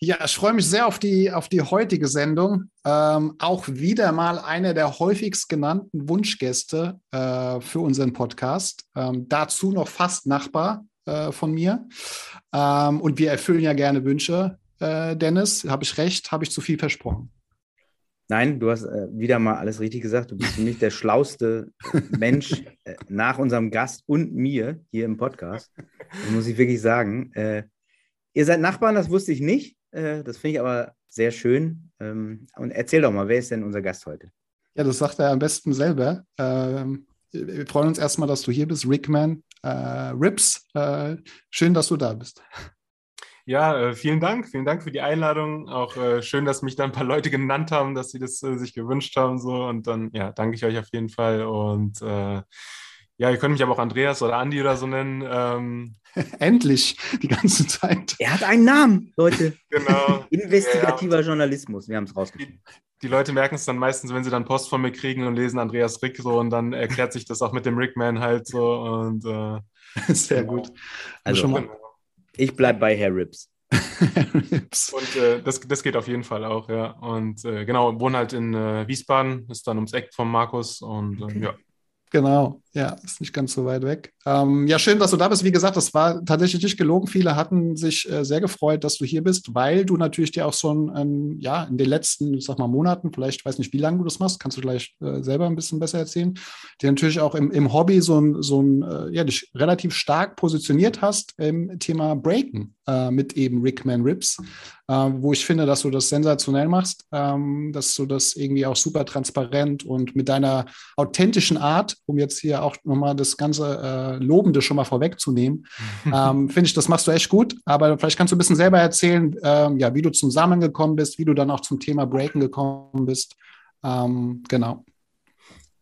Ja, ich freue mich sehr auf die, auf die heutige Sendung. Ähm, auch wieder mal eine der häufigst genannten Wunschgäste äh, für unseren Podcast. Ähm, dazu noch fast Nachbar äh, von mir. Ähm, und wir erfüllen ja gerne Wünsche. Äh, Dennis, habe ich recht? Habe ich zu viel versprochen? Nein, du hast äh, wieder mal alles richtig gesagt. Du bist für mich der schlauste Mensch äh, nach unserem Gast und mir hier im Podcast. Das muss ich wirklich sagen. Äh, ihr seid Nachbarn, das wusste ich nicht. Äh, das finde ich aber sehr schön. Ähm, und erzähl doch mal, wer ist denn unser Gast heute? Ja, das sagt er am besten selber. Ähm, wir freuen uns erstmal, dass du hier bist, Rickman äh, Rips. Äh, schön, dass du da bist. Ja, vielen Dank. Vielen Dank für die Einladung. Auch schön, dass mich da ein paar Leute genannt haben, dass sie das sich gewünscht haben. So. Und dann, ja, danke ich euch auf jeden Fall. Und äh, ja, ihr könnt mich aber auch Andreas oder Andi oder so nennen. Ähm, Endlich, die ganze Zeit. Er hat einen Namen, Leute. genau. Investigativer ja. Journalismus, wir haben es rausgefunden. Die, die, Leute merken es dann meistens, wenn sie dann Post von mir kriegen und lesen Andreas Rick so und dann erklärt sich das auch mit dem Rickman halt so und äh, sehr gut. Also, schon mal. ich bleibe bei Herr Rips. und äh, das, das geht auf jeden Fall auch, ja. Und äh, genau, wohne halt in äh, Wiesbaden, ist dann ums Eck von Markus und äh, okay. ja. Genau, ja, ist nicht ganz so weit weg. Ähm, ja, schön, dass du da bist. Wie gesagt, das war tatsächlich nicht gelogen. Viele hatten sich äh, sehr gefreut, dass du hier bist, weil du natürlich dir auch so ein, ein, ja, in den letzten, ich sag mal, Monaten, vielleicht weiß nicht, wie lange du das machst, kannst du gleich äh, selber ein bisschen besser erzählen, dir natürlich auch im, im Hobby so ein, so ein äh, ja, dich relativ stark positioniert hast im Thema Breaken äh, mit eben Rickman Rips äh, wo ich finde, dass du das sensationell machst, ähm, dass du das irgendwie auch super transparent und mit deiner authentischen Art, um jetzt hier auch nochmal das ganze äh, Lobende schon mal vorwegzunehmen, ähm, finde ich, das machst du echt gut. Aber vielleicht kannst du ein bisschen selber erzählen, ähm, ja, wie du zusammengekommen bist, wie du dann auch zum Thema Breaken gekommen bist. Ähm, genau.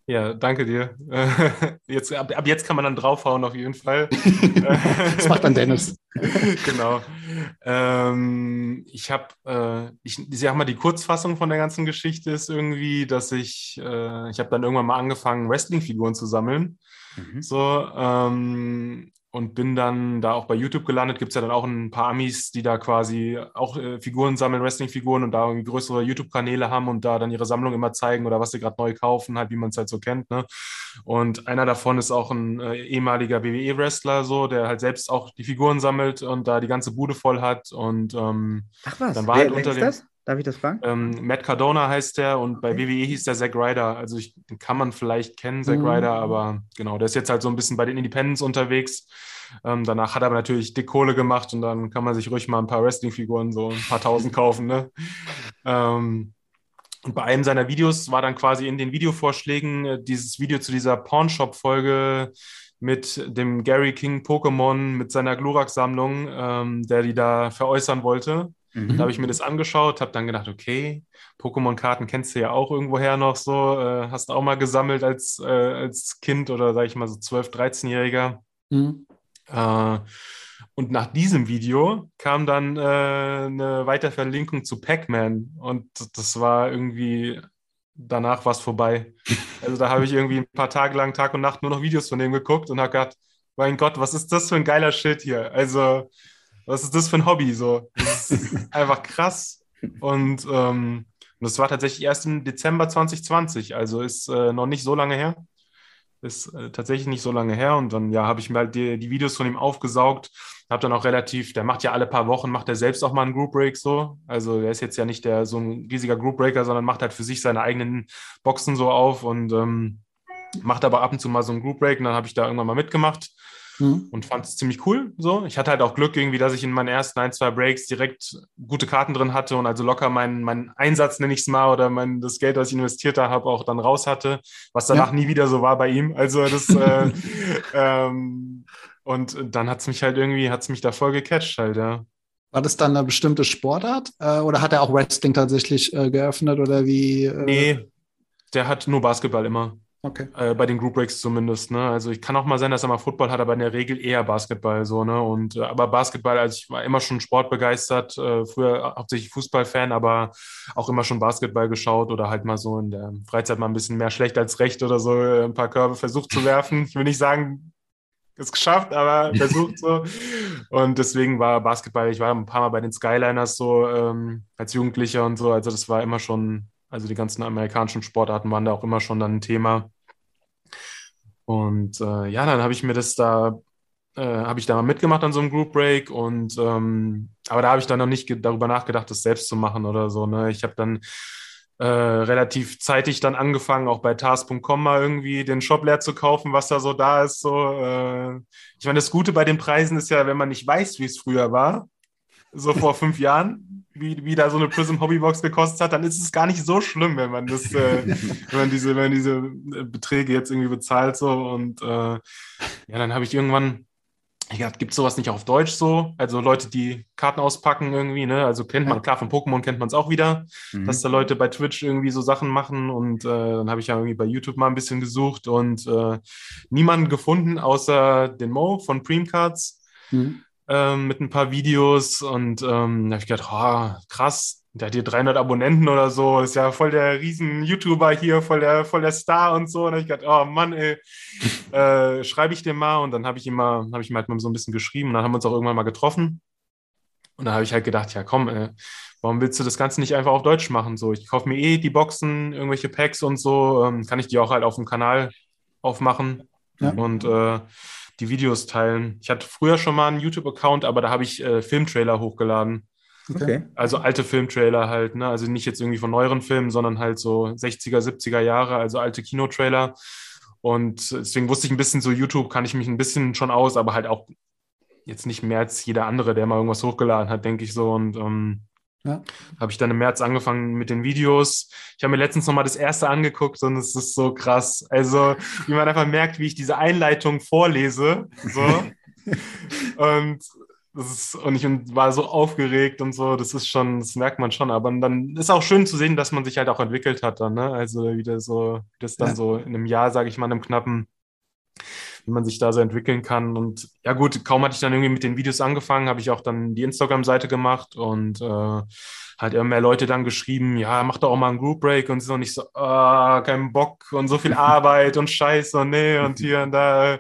Ja, danke dir. Jetzt, ab, ab, jetzt kann man dann draufhauen, auf jeden Fall. das macht dann Dennis. genau. Ähm, ich habe, äh, ich, ich sag mal, die Kurzfassung von der ganzen Geschichte ist irgendwie, dass ich, äh, ich habe dann irgendwann mal angefangen, Wrestling-Figuren zu sammeln. Mhm. So, ähm, und bin dann da auch bei YouTube gelandet. Gibt es ja dann auch ein paar Amis, die da quasi auch äh, Figuren sammeln, Wrestling-Figuren und da größere YouTube-Kanäle haben und da dann ihre Sammlung immer zeigen oder was sie gerade neu kaufen, halt wie man es halt so kennt. Ne? Und einer davon ist auch ein äh, ehemaliger WWE-Wrestler, so, der halt selbst auch die Figuren sammelt und da die ganze Bude voll hat. Und ähm, Ach was, dann war wer, halt unter dem, das? Darf ich das fragen? Ähm, Matt Cardona heißt der und okay. bei WWE hieß der Zack Ryder. Also ich, den kann man vielleicht kennen, Zack mhm. Ryder, aber genau, der ist jetzt halt so ein bisschen bei den Independents unterwegs. Ähm, danach hat er aber natürlich dick Kohle gemacht und dann kann man sich ruhig mal ein paar Wrestling-Figuren, so ein paar tausend kaufen. Ne? Ähm, und bei einem seiner Videos war dann quasi in den Videovorschlägen äh, dieses Video zu dieser Pawnshop-Folge mit dem Gary King Pokémon, mit seiner Glurak-Sammlung, ähm, der die da veräußern wollte. Mhm. Da habe ich mir das angeschaut, habe dann gedacht, okay, Pokémon-Karten kennst du ja auch irgendwoher noch so, äh, hast du auch mal gesammelt als, äh, als Kind oder sage ich mal so 12-, 13-Jähriger. Mhm. Äh, und nach diesem Video kam dann äh, eine Weiterverlinkung zu Pac-Man und das war irgendwie danach was vorbei. Also da habe ich irgendwie ein paar Tage lang Tag und Nacht nur noch Videos von dem geguckt und habe gedacht, mein Gott, was ist das für ein geiler Shit hier? Also was ist das für ein Hobby? So, das ist einfach krass. Und ähm, das war tatsächlich erst im Dezember 2020, also ist äh, noch nicht so lange her. Ist äh, tatsächlich nicht so lange her. Und dann ja, habe ich mir halt die, die, Videos von ihm aufgesaugt. Habe dann auch relativ, der macht ja alle paar Wochen, macht er selbst auch mal einen Group Break so. Also er ist jetzt ja nicht der so ein riesiger Group Breaker, sondern macht halt für sich seine eigenen Boxen so auf und ähm, macht aber ab und zu mal so einen Group Break. Und dann habe ich da irgendwann mal mitgemacht mhm. und fand es ziemlich cool. So, ich hatte halt auch Glück irgendwie, dass ich in meinen ersten ein, zwei Breaks direkt gute Karten drin hatte und also locker meinen, meinen Einsatz, nenne ich es mal, oder mein, das Geld, das ich investiert habe, auch dann raus hatte, was danach ja. nie wieder so war bei ihm. Also das äh, ähm, und dann hat es mich halt irgendwie, hat es mich da voll gecatcht halt, ja. War das dann eine bestimmte Sportart äh, oder hat er auch Wrestling tatsächlich äh, geöffnet oder wie? Äh? Nee, der hat nur Basketball immer. Okay. Äh, bei den Group Breaks zumindest, ne? Also ich kann auch mal sein, dass er mal Football hat, aber in der Regel eher Basketball so, ne? Und äh, aber Basketball, also ich war immer schon sportbegeistert, äh, früher hauptsächlich Fußballfan, aber auch immer schon Basketball geschaut oder halt mal so in der Freizeit mal ein bisschen mehr schlecht als recht oder so äh, ein paar Körbe versucht zu werfen. Ich will nicht sagen, es geschafft, aber versucht so. Und deswegen war Basketball, ich war ein paar Mal bei den Skyliners so ähm, als Jugendlicher und so, also das war immer schon also die ganzen amerikanischen Sportarten waren da auch immer schon dann ein Thema. Und äh, ja, dann habe ich mir das da, äh, habe ich da mal mitgemacht an so einem Group Break und ähm, aber da habe ich dann noch nicht darüber nachgedacht, das selbst zu machen oder so. Ne? Ich habe dann äh, relativ zeitig dann angefangen, auch bei Tars.com mal irgendwie den Shop leer zu kaufen, was da so da ist. So, äh, ich meine, das Gute bei den Preisen ist ja, wenn man nicht weiß, wie es früher war, so vor fünf Jahren, wie, wie da so eine Prism Hobbybox gekostet hat, dann ist es gar nicht so schlimm, wenn man das, äh, wenn man diese, wenn man diese äh, Beträge jetzt irgendwie bezahlt so und äh, ja, dann habe ich irgendwann ich dachte, gibt es sowas nicht auf Deutsch so? Also Leute, die Karten auspacken irgendwie, ne? Also kennt man, klar, von Pokémon kennt man es auch wieder, mhm. dass da Leute bei Twitch irgendwie so Sachen machen und äh, dann habe ich ja irgendwie bei YouTube mal ein bisschen gesucht und äh, niemanden gefunden, außer den Mo von Preemcards. Mhm ähm, mit ein paar Videos und ähm, da habe ich gedacht, oh, krass, der hat hier 300 Abonnenten oder so, ist ja voll der riesen YouTuber hier, voll der, voll der Star und so. Und da habe ich gedacht, oh Mann, ey, äh, schreibe ich dem mal und dann habe ich ihm mal, habe ich ihm halt mal so ein bisschen geschrieben und dann haben wir uns auch irgendwann mal getroffen. Und da habe ich halt gedacht, ja komm, ey, warum willst du das Ganze nicht einfach auf Deutsch machen? So, ich kaufe mir eh die Boxen, irgendwelche Packs und so, ähm, kann ich die auch halt auf dem Kanal aufmachen. Ja. Und äh, die Videos teilen. Ich hatte früher schon mal einen YouTube-Account, aber da habe ich äh, Filmtrailer hochgeladen. Okay. Also alte Filmtrailer halt, ne? Also nicht jetzt irgendwie von neueren Filmen, sondern halt so 60er, 70er Jahre, also alte Kinotrailer. Und deswegen wusste ich ein bisschen so, YouTube kann ich mich ein bisschen schon aus, aber halt auch jetzt nicht mehr als jeder andere, der mal irgendwas hochgeladen hat, denke ich so. Und ähm, ja. Habe ich dann im März angefangen mit den Videos. Ich habe mir letztens nochmal das erste angeguckt und es ist so krass. Also, wie man einfach merkt, wie ich diese Einleitung vorlese. So. und, ist, und ich war so aufgeregt und so. Das ist schon, das merkt man schon. Aber dann ist auch schön zu sehen, dass man sich halt auch entwickelt hat dann. Ne? Also, wieder so, das dann ja. so in einem Jahr, sage ich mal, in einem knappen wie man sich da so entwickeln kann. Und ja gut, kaum hatte ich dann irgendwie mit den Videos angefangen, habe ich auch dann die Instagram-Seite gemacht und äh, halt immer mehr Leute dann geschrieben, ja, mach doch auch mal einen Group Break und so nicht so, ah, kein Bock und so viel Arbeit und Scheiße und nee und hier und da.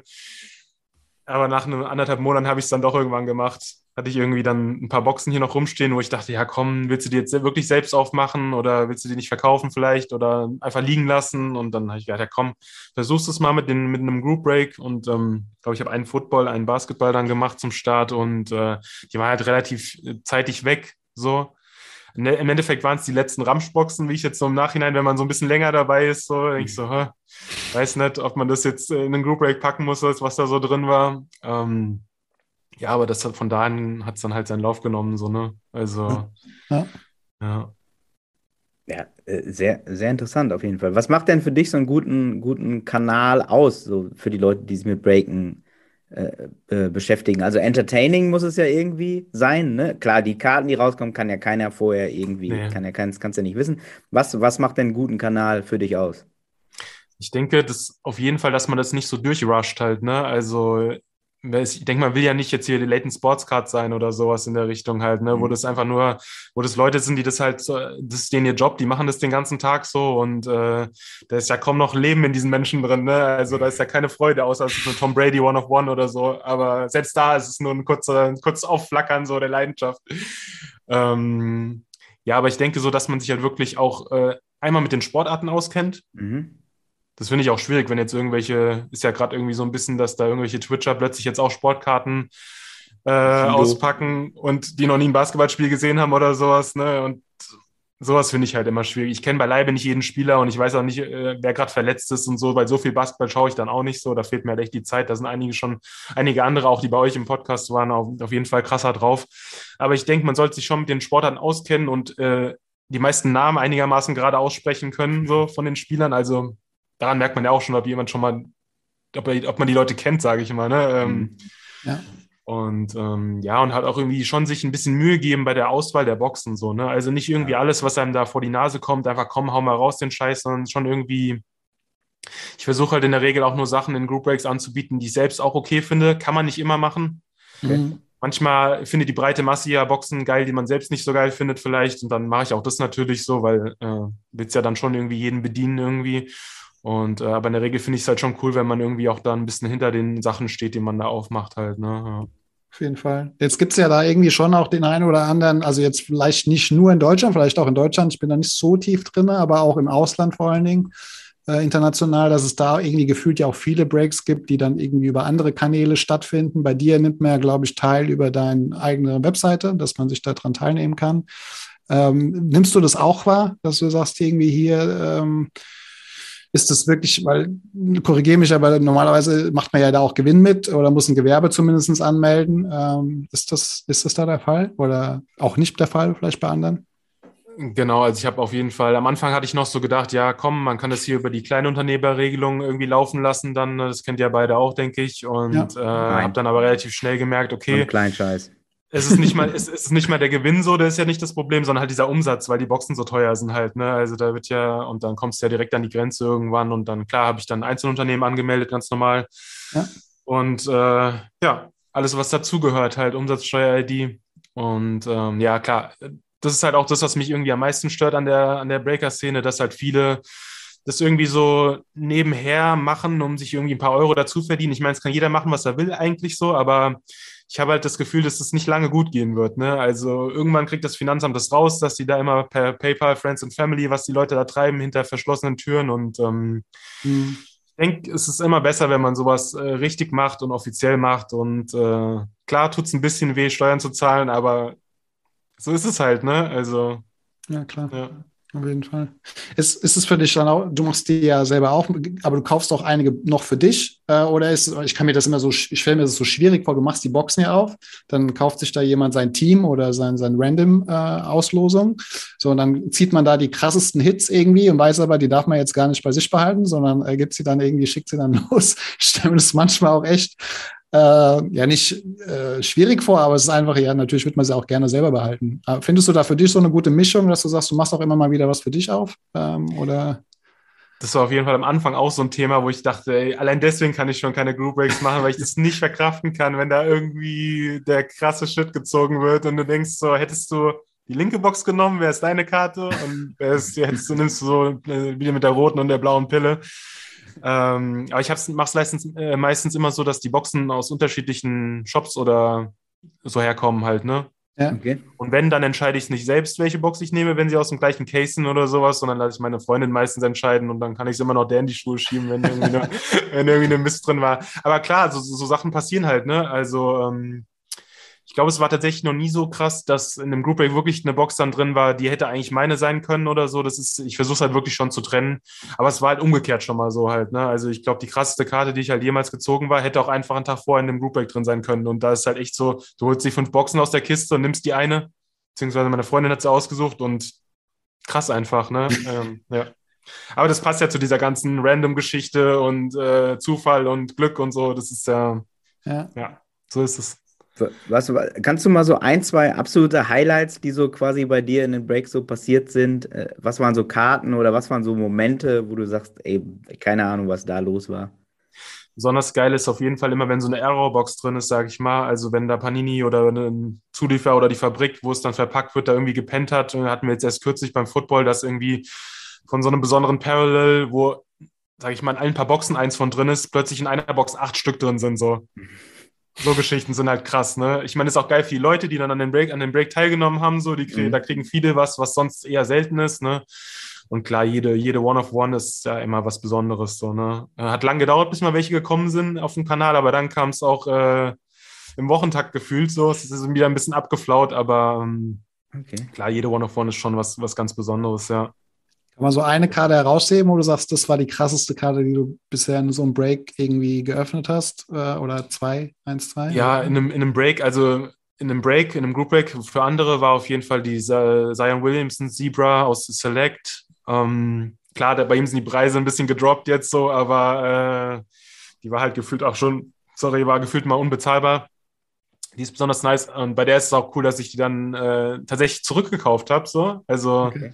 Aber nach einem anderthalb Monaten habe ich es dann doch irgendwann gemacht hatte ich irgendwie dann ein paar Boxen hier noch rumstehen, wo ich dachte, ja komm, willst du die jetzt wirklich selbst aufmachen oder willst du die nicht verkaufen vielleicht oder einfach liegen lassen? Und dann habe ich gedacht, ja komm, versuchst es mal mit, den, mit einem Group Break und ähm, glaube ich, habe einen Football, einen Basketball dann gemacht zum Start und äh, die waren halt relativ äh, zeitig weg, so. Im Endeffekt waren es die letzten Ramschboxen, wie ich jetzt so im Nachhinein, wenn man so ein bisschen länger dabei ist, so denke ich so, hä, weiß nicht, ob man das jetzt in einen Group Break packen muss, was da so drin war. Ähm, ja, aber das hat, von dahin hat es dann halt seinen Lauf genommen, so, ne? Also, ja. Ja, ja äh, sehr, sehr interessant auf jeden Fall. Was macht denn für dich so einen guten, guten Kanal aus, so für die Leute, die sich mit Breaken äh, äh, beschäftigen? Also entertaining muss es ja irgendwie sein, ne? Klar, die Karten, die rauskommen, kann ja keiner vorher irgendwie, nee. kann ja keins, kannst ja nicht wissen. Was, was macht denn einen guten Kanal für dich aus? Ich denke, dass auf jeden Fall, dass man das nicht so durchrusht halt, ne? Also ich denke, man will ja nicht jetzt hier die Latent Sports Card sein oder sowas in der Richtung halt, ne, mhm. wo das einfach nur, wo das Leute sind, die das halt, so, das ist denen ihr Job, die machen das den ganzen Tag so und äh, da ist ja kaum noch Leben in diesen Menschen drin, ne, also da ist ja keine Freude, außer es ist eine Tom Brady One of One oder so, aber selbst da ist es nur ein kurzer, ein kurzes Aufflackern so der Leidenschaft. Ähm, ja, aber ich denke so, dass man sich halt wirklich auch äh, einmal mit den Sportarten auskennt, mhm das finde ich auch schwierig, wenn jetzt irgendwelche, ist ja gerade irgendwie so ein bisschen, dass da irgendwelche Twitcher plötzlich jetzt auch Sportkarten äh, auspacken und die noch nie ein Basketballspiel gesehen haben oder sowas, ne? Und sowas finde ich halt immer schwierig. Ich kenne beileibe nicht jeden Spieler und ich weiß auch nicht, äh, wer gerade verletzt ist und so, weil so viel Basketball schaue ich dann auch nicht so. Da fehlt mir halt echt die Zeit. Da sind einige schon, einige andere auch, die bei euch im Podcast waren, auf, auf jeden Fall krasser drauf. Aber ich denke, man sollte sich schon mit den Sportarten auskennen und äh, die meisten Namen einigermaßen gerade aussprechen können, so von den Spielern. Also daran merkt man ja auch schon, ob jemand schon mal, ob, ob man die Leute kennt, sage ich mal. Ne? Ähm, mhm. ja. Und ähm, ja, und hat auch irgendwie schon sich ein bisschen Mühe geben bei der Auswahl der Boxen so, ne? Also nicht irgendwie alles, was einem da vor die Nase kommt, einfach komm, hau mal raus den Scheiß, sondern schon irgendwie ich versuche halt in der Regel auch nur Sachen in Group Breaks anzubieten, die ich selbst auch okay finde. Kann man nicht immer machen. Mhm. Manchmal findet die breite Masse ja Boxen geil, die man selbst nicht so geil findet vielleicht. Und dann mache ich auch das natürlich so, weil äh, willst ja dann schon irgendwie jeden bedienen irgendwie. Und äh, aber in der Regel finde ich es halt schon cool, wenn man irgendwie auch da ein bisschen hinter den Sachen steht, die man da aufmacht halt. Ne? Ja. Auf jeden Fall. Jetzt gibt es ja da irgendwie schon auch den einen oder anderen, also jetzt vielleicht nicht nur in Deutschland, vielleicht auch in Deutschland, ich bin da nicht so tief drin, aber auch im Ausland vor allen Dingen, äh, international, dass es da irgendwie gefühlt ja auch viele Breaks gibt, die dann irgendwie über andere Kanäle stattfinden. Bei dir nimmt man ja, glaube ich, teil über deine eigene Webseite, dass man sich daran teilnehmen kann. Ähm, nimmst du das auch wahr, dass du sagst, irgendwie hier ähm, ist das wirklich, weil, korrigiere mich, aber normalerweise macht man ja da auch Gewinn mit oder muss ein Gewerbe zumindest anmelden. Ähm, ist, das, ist das da der Fall oder auch nicht der Fall vielleicht bei anderen? Genau, also ich habe auf jeden Fall, am Anfang hatte ich noch so gedacht, ja, komm, man kann das hier über die Kleinunternehmerregelung irgendwie laufen lassen, dann, ne, das kennt ihr beide auch, denke ich. Und ja. äh, habe dann aber relativ schnell gemerkt, okay. Klein Scheiß. Es ist nicht mal, es ist nicht mal der Gewinn so, der ist ja nicht das Problem, sondern halt dieser Umsatz, weil die Boxen so teuer sind halt, ne? Also da wird ja, und dann kommst du ja direkt an die Grenze irgendwann und dann, klar, habe ich dann Einzelunternehmen angemeldet, ganz normal. Ja. Und äh, ja, alles, was dazugehört, halt Umsatzsteuer-ID. Und ähm, ja, klar, das ist halt auch das, was mich irgendwie am meisten stört an der, an der Breaker-Szene, dass halt viele das irgendwie so nebenher machen, um sich irgendwie ein paar Euro dazu verdienen. Ich meine, es kann jeder machen, was er will, eigentlich so, aber ich habe halt das Gefühl, dass es das nicht lange gut gehen wird. Ne? Also irgendwann kriegt das Finanzamt das raus, dass die da immer per PayPal, Friends and Family, was die Leute da treiben, hinter verschlossenen Türen. Und ähm, mhm. ich denke, es ist immer besser, wenn man sowas äh, richtig macht und offiziell macht. Und äh, klar tut es ein bisschen weh, Steuern zu zahlen, aber so ist es halt, ne? Also. Ja, klar. Ja. Auf jeden Fall. Ist, ist es für dich dann auch, du machst die ja selber auch, aber du kaufst auch einige noch für dich? Äh, oder ist, ich kann mir das immer so, ich stelle mir das so schwierig vor, du machst die Boxen ja auf, dann kauft sich da jemand sein Team oder sein, sein Random-Auslosung. Äh, so, und dann zieht man da die krassesten Hits irgendwie und weiß aber, die darf man jetzt gar nicht bei sich behalten, sondern äh, gibt sie dann irgendwie, schickt sie dann los. Ich stelle mir das manchmal auch echt äh, ja nicht äh, schwierig vor, aber es ist einfach, ja, natürlich wird man sie auch gerne selber behalten. Aber findest du da für dich so eine gute Mischung, dass du sagst, du machst auch immer mal wieder was für dich auf? Ähm, oder? Das war auf jeden Fall am Anfang auch so ein Thema, wo ich dachte, ey, allein deswegen kann ich schon keine Group Breaks machen, weil ich das nicht verkraften kann, wenn da irgendwie der krasse Shit gezogen wird und du denkst so, hättest du die linke Box genommen, wäre es deine Karte und wär's, du nimmst du so äh, wieder mit der roten und der blauen Pille. Ähm, aber ich mache es meistens, äh, meistens immer so, dass die Boxen aus unterschiedlichen Shops oder so herkommen halt, ne? Ja. Okay. Und wenn, dann entscheide ich es nicht selbst, welche Box ich nehme, wenn sie aus dem gleichen Case sind oder sowas, sondern lasse ich meine Freundin meistens entscheiden und dann kann ich es immer noch der in die Schuhe schieben, wenn irgendwie eine, wenn irgendwie eine Mist drin war. Aber klar, so, so Sachen passieren halt, ne? Also ähm, ich glaube, es war tatsächlich noch nie so krass, dass in einem Group Break wirklich eine Box dann drin war, die hätte eigentlich meine sein können oder so. Das ist, ich versuche es halt wirklich schon zu trennen. Aber es war halt umgekehrt schon mal so halt. Ne? Also ich glaube, die krasseste Karte, die ich halt jemals gezogen war, hätte auch einfach einen Tag vorher in einem Group Break drin sein können. Und da ist halt echt so, du holst die fünf Boxen aus der Kiste und nimmst die eine, beziehungsweise meine Freundin hat sie ausgesucht und krass einfach, ne? ähm, ja. Aber das passt ja zu dieser ganzen Random-Geschichte und äh, Zufall und Glück und so. Das ist ja, ja, ja so ist es. Was, kannst du mal so ein, zwei absolute Highlights, die so quasi bei dir in den Breaks so passiert sind? Äh, was waren so Karten oder was waren so Momente, wo du sagst, ey, keine Ahnung, was da los war? Besonders geil ist auf jeden Fall immer, wenn so eine Errorbox drin ist, sage ich mal. Also wenn da Panini oder ein Zulieferer oder die Fabrik, wo es dann verpackt wird, da irgendwie gepennt hat. Hatten wir jetzt erst kürzlich beim Football, dass irgendwie von so einem besonderen Parallel, wo, sage ich mal, in allen paar Boxen eins von drin ist, plötzlich in einer Box acht Stück drin sind. So. So Geschichten sind halt krass, ne? Ich meine, es ist auch geil für die Leute, die dann an dem Break, an dem Break teilgenommen haben, so, die kriegen, mhm. da kriegen viele was, was sonst eher selten ist, ne? Und klar, jede, jede One of One ist ja immer was Besonderes, so, ne? Äh, hat lang gedauert, bis mal welche gekommen sind auf dem Kanal, aber dann kam es auch äh, im Wochentakt gefühlt so. Es ist wieder ein bisschen abgeflaut, aber ähm, okay. klar, jede One of One ist schon was, was ganz Besonderes, ja. Kann man so eine Karte herausheben, wo du sagst, das war die krasseste Karte, die du bisher in so einem Break irgendwie geöffnet hast? Äh, oder zwei, eins, zwei? Ja, in einem, in einem Break, also in einem Break, in einem Group Break für andere war auf jeden Fall die Zion Williamson Zebra aus Select. Ähm, klar, bei ihm sind die Preise ein bisschen gedroppt jetzt so, aber äh, die war halt gefühlt auch schon, sorry, war gefühlt mal unbezahlbar. Die ist besonders nice und bei der ist es auch cool, dass ich die dann äh, tatsächlich zurückgekauft habe. So. Also okay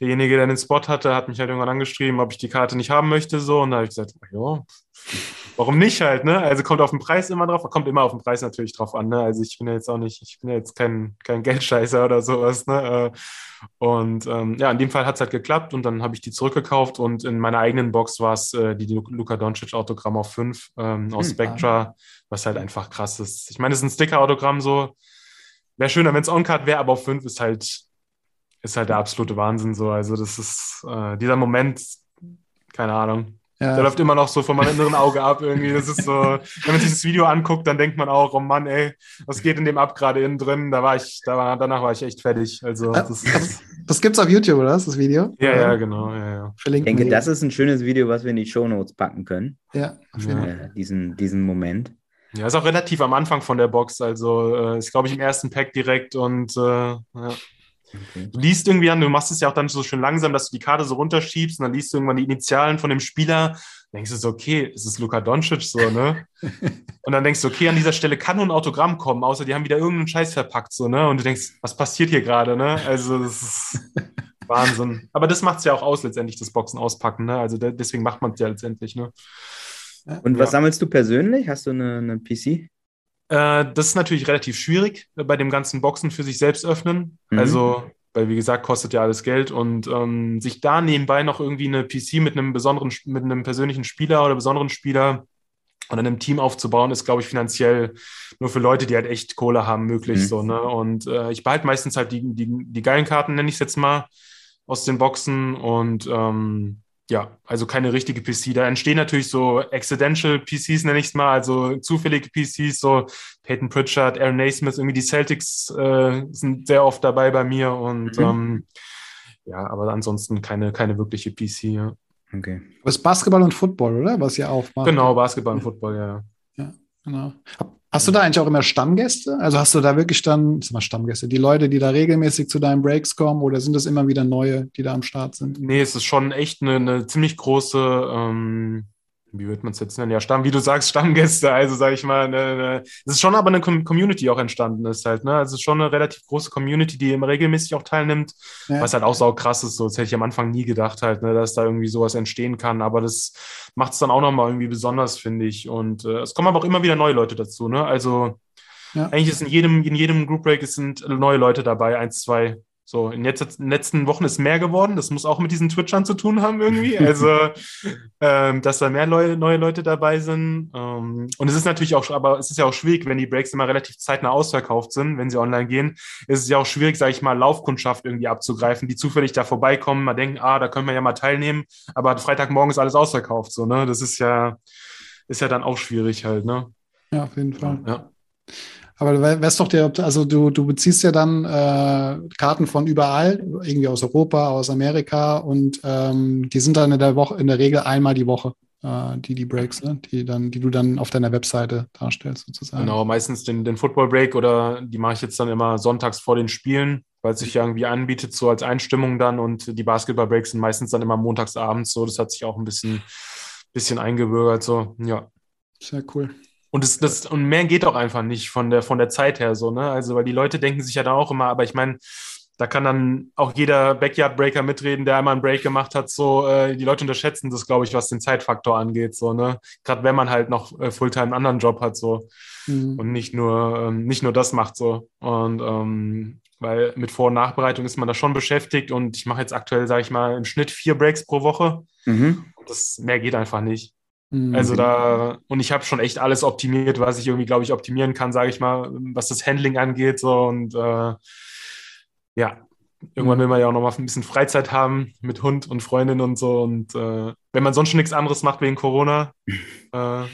derjenige, der den Spot hatte, hat mich halt irgendwann angeschrieben, ob ich die Karte nicht haben möchte, so. Und da habe ich gesagt, ja, warum nicht halt, ne? Also kommt auf den Preis immer drauf, kommt immer auf den Preis natürlich drauf an, ne? Also ich bin ja jetzt auch nicht, ich bin ja jetzt kein, kein Geldscheißer oder sowas, ne? Äh, und ähm, ja, in dem Fall hat es halt geklappt und dann habe ich die zurückgekauft und in meiner eigenen Box war es äh, die Luka Doncic Autogramm auf 5 ähm, aus hm, Spectra, was halt einfach krass ist. Ich meine, es ist ein Sticker-Autogramm so. Wäre schöner, wenn es On-Card wäre, aber auf 5 ist halt, ist halt der absolute Wahnsinn so. Also das ist äh, dieser Moment, keine Ahnung, ja. Der läuft immer noch so von meinem inneren Auge ab irgendwie. Das ist so, wenn man sich das Video anguckt, dann denkt man auch, oh Mann, ey, was geht in dem ab gerade innen drin? Da war ich, da war, danach war ich echt fertig. Also das, das, das gibt's auf YouTube, oder? Das Video? Ja, ja, genau. Ja, ja. Ich denke, das ist ein schönes Video, was wir in die Show Notes packen können. Ja, ja. diesen, diesen Moment. Ja, ist auch relativ am Anfang von der Box. Also äh, ist, glaube ich, im ersten Pack direkt und äh, ja. Okay. Du liest irgendwie an, du machst es ja auch dann so schön langsam, dass du die Karte so runterschiebst und dann liest du irgendwann die Initialen von dem Spieler. Denkst du so, okay, es ist Luka Doncic so, ne? und dann denkst du, okay, an dieser Stelle kann nur ein Autogramm kommen, außer die haben wieder irgendeinen Scheiß verpackt, so, ne? Und du denkst, was passiert hier gerade, ne? Also, das ist Wahnsinn. Aber das macht es ja auch aus, letztendlich, das Boxen auspacken, ne? Also, deswegen macht man es ja letztendlich, ne? Und was ja. sammelst du persönlich? Hast du eine, eine PC? Äh, das ist natürlich relativ schwierig äh, bei dem ganzen Boxen für sich selbst öffnen. Mhm. Also, weil wie gesagt, kostet ja alles Geld und ähm, sich da nebenbei noch irgendwie eine PC mit einem besonderen, mit einem persönlichen Spieler oder besonderen Spieler oder einem Team aufzubauen, ist, glaube ich, finanziell nur für Leute, die halt echt Kohle haben, möglich. Mhm. So, ne? Und äh, ich behalte meistens halt die, die, die geilen Karten, nenne ich es jetzt mal, aus den Boxen und ähm, ja, also keine richtige PC. Da entstehen natürlich so accidental PCs, nenne ich es mal, also zufällige PCs, so Peyton Pritchard, Aaron Naismith, irgendwie die Celtics äh, sind sehr oft dabei bei mir und mhm. ähm, ja, aber ansonsten keine, keine wirkliche PC. Ja. Okay. Das ist Basketball und Football, oder? Was ihr aufmacht. Genau, Basketball und Football, ja. Ja, genau. Hast du da eigentlich auch immer Stammgäste? Also hast du da wirklich dann, sag mal Stammgäste, die Leute, die da regelmäßig zu deinen Breaks kommen oder sind das immer wieder neue, die da am Start sind? Nee, es ist schon echt eine, eine ziemlich große ähm, wie wird man es jetzt nennen? Ja, Stamm, wie du sagst, Stammgäste. Also sage ich mal, eine, eine, es ist schon aber eine Community auch entstanden ist halt. Ne? Also es ist schon eine relativ große Community, die immer regelmäßig auch teilnimmt, ja. was halt auch so krass ist. So, das hätte ich am Anfang nie gedacht halt, ne, dass da irgendwie sowas entstehen kann. Aber das macht es dann auch nochmal irgendwie besonders, finde ich. Und äh, es kommen aber auch immer wieder neue Leute dazu. Ne? Also ja. eigentlich ist in jedem in jedem Group Break sind neue Leute dabei, eins, zwei so, in, jetzt, in den letzten Wochen ist mehr geworden. Das muss auch mit diesen Twitchern zu tun haben irgendwie. Also, ähm, dass da mehr Leute, neue Leute dabei sind. Ähm, und es ist natürlich auch, aber es ist ja auch schwierig, wenn die Breaks immer relativ zeitnah ausverkauft sind, wenn sie online gehen. Ist es ja auch schwierig, sage ich mal, Laufkundschaft irgendwie abzugreifen, die zufällig da vorbeikommen, mal denken, ah, da können wir ja mal teilnehmen. Aber Freitagmorgen ist alles ausverkauft. So, ne? Das ist ja, ist ja dann auch schwierig halt, ne? Ja, auf jeden Fall. Ja. Aber du weißt doch, der, also du, du beziehst ja dann äh, Karten von überall, irgendwie aus Europa, aus Amerika und ähm, die sind dann in der Woche, in der Regel einmal die Woche, äh, die, die Breaks, ne? die dann, die du dann auf deiner Webseite darstellst, sozusagen. Genau, meistens den, den Football Break oder die mache ich jetzt dann immer sonntags vor den Spielen, weil es sich ja irgendwie anbietet, so als Einstimmung dann und die Basketball Breaks sind meistens dann immer montags abends so. Das hat sich auch ein bisschen, bisschen eingebürgert, so, ja. Sehr cool. Und, das, das, und mehr geht auch einfach nicht von der, von der Zeit her so, ne? Also, weil die Leute denken sich ja dann auch immer, aber ich meine, da kann dann auch jeder Backyard-Breaker mitreden, der einmal einen Break gemacht hat. So, äh, die Leute unterschätzen das, glaube ich, was den Zeitfaktor angeht. So, ne? Gerade wenn man halt noch äh, Fulltime einen anderen Job hat, so mhm. und nicht nur, ähm, nicht nur das macht so. Und ähm, weil mit Vor- und Nachbereitung ist man da schon beschäftigt und ich mache jetzt aktuell, sage ich mal, im Schnitt vier Breaks pro Woche. Mhm. Das mehr geht einfach nicht. Mhm. Also da, und ich habe schon echt alles optimiert, was ich irgendwie, glaube ich, optimieren kann, sage ich mal, was das Handling angeht. So und äh, ja, irgendwann will man ja auch noch mal ein bisschen Freizeit haben mit Hund und Freundin und so. Und äh, wenn man sonst schon nichts anderes macht wegen Corona, äh,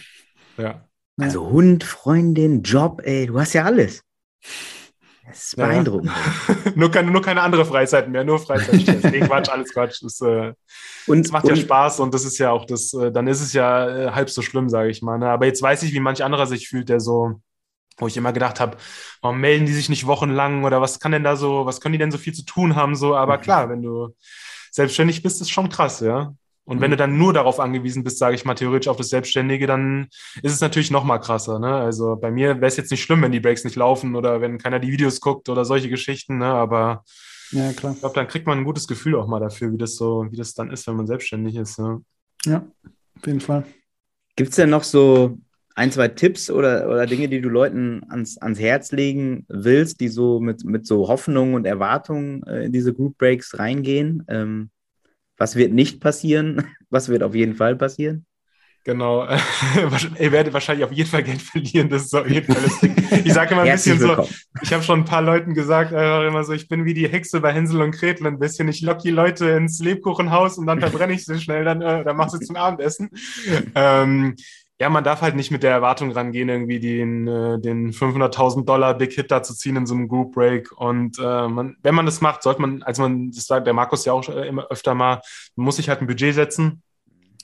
ja. Also Hund, Freundin, Job, ey, du hast ja alles. Das ist beeindruckend. Ja. nur, keine, nur keine andere Freizeit mehr, nur Freizeitstress. nee, Quatsch, alles Quatsch. Das, äh, und, es macht und, ja Spaß und das ist ja auch das, äh, dann ist es ja äh, halb so schlimm, sage ich mal. Ne? Aber jetzt weiß ich, wie manch anderer sich fühlt, der so, wo ich immer gedacht habe, warum melden die sich nicht wochenlang oder was kann denn da so, was können die denn so viel zu tun haben? So, aber mhm. klar, wenn du selbstständig bist, ist schon krass, ja. Und wenn du dann nur darauf angewiesen bist, sage ich mal theoretisch auf das Selbstständige, dann ist es natürlich noch mal krasser. Ne? Also bei mir wäre es jetzt nicht schlimm, wenn die Breaks nicht laufen oder wenn keiner die Videos guckt oder solche Geschichten. Ne? Aber Ja, klar. Ich glaube, dann kriegt man ein gutes Gefühl auch mal dafür, wie das so, wie das dann ist, wenn man selbstständig ist. Ja, ja auf jeden Fall. Gibt es denn noch so ein, zwei Tipps oder, oder Dinge, die du Leuten ans, ans Herz legen willst, die so mit, mit so Hoffnungen und Erwartungen äh, in diese Group Breaks reingehen? Ähm, was wird nicht passieren? Was wird auf jeden Fall passieren? Genau. Ihr werdet wahrscheinlich auf jeden Fall Geld verlieren. Das ist auf jeden Fall das Ding. Ich sage immer ein bisschen so, ich habe schon ein paar Leuten gesagt, einfach immer so, ich bin wie die Hexe bei Hänsel und Gretel ein bisschen. Ich lock die Leute ins Lebkuchenhaus und dann verbrenne ich sie schnell, dann, äh, dann mach sie zum Abendessen. Ähm, ja, man darf halt nicht mit der Erwartung rangehen, irgendwie den, äh, den 500.000 Dollar Big Hit da zu ziehen in so einem Group Break. Und äh, man, wenn man das macht, sollte man, als man, das sagt der Markus ja auch äh, immer öfter mal, man muss sich halt ein Budget setzen,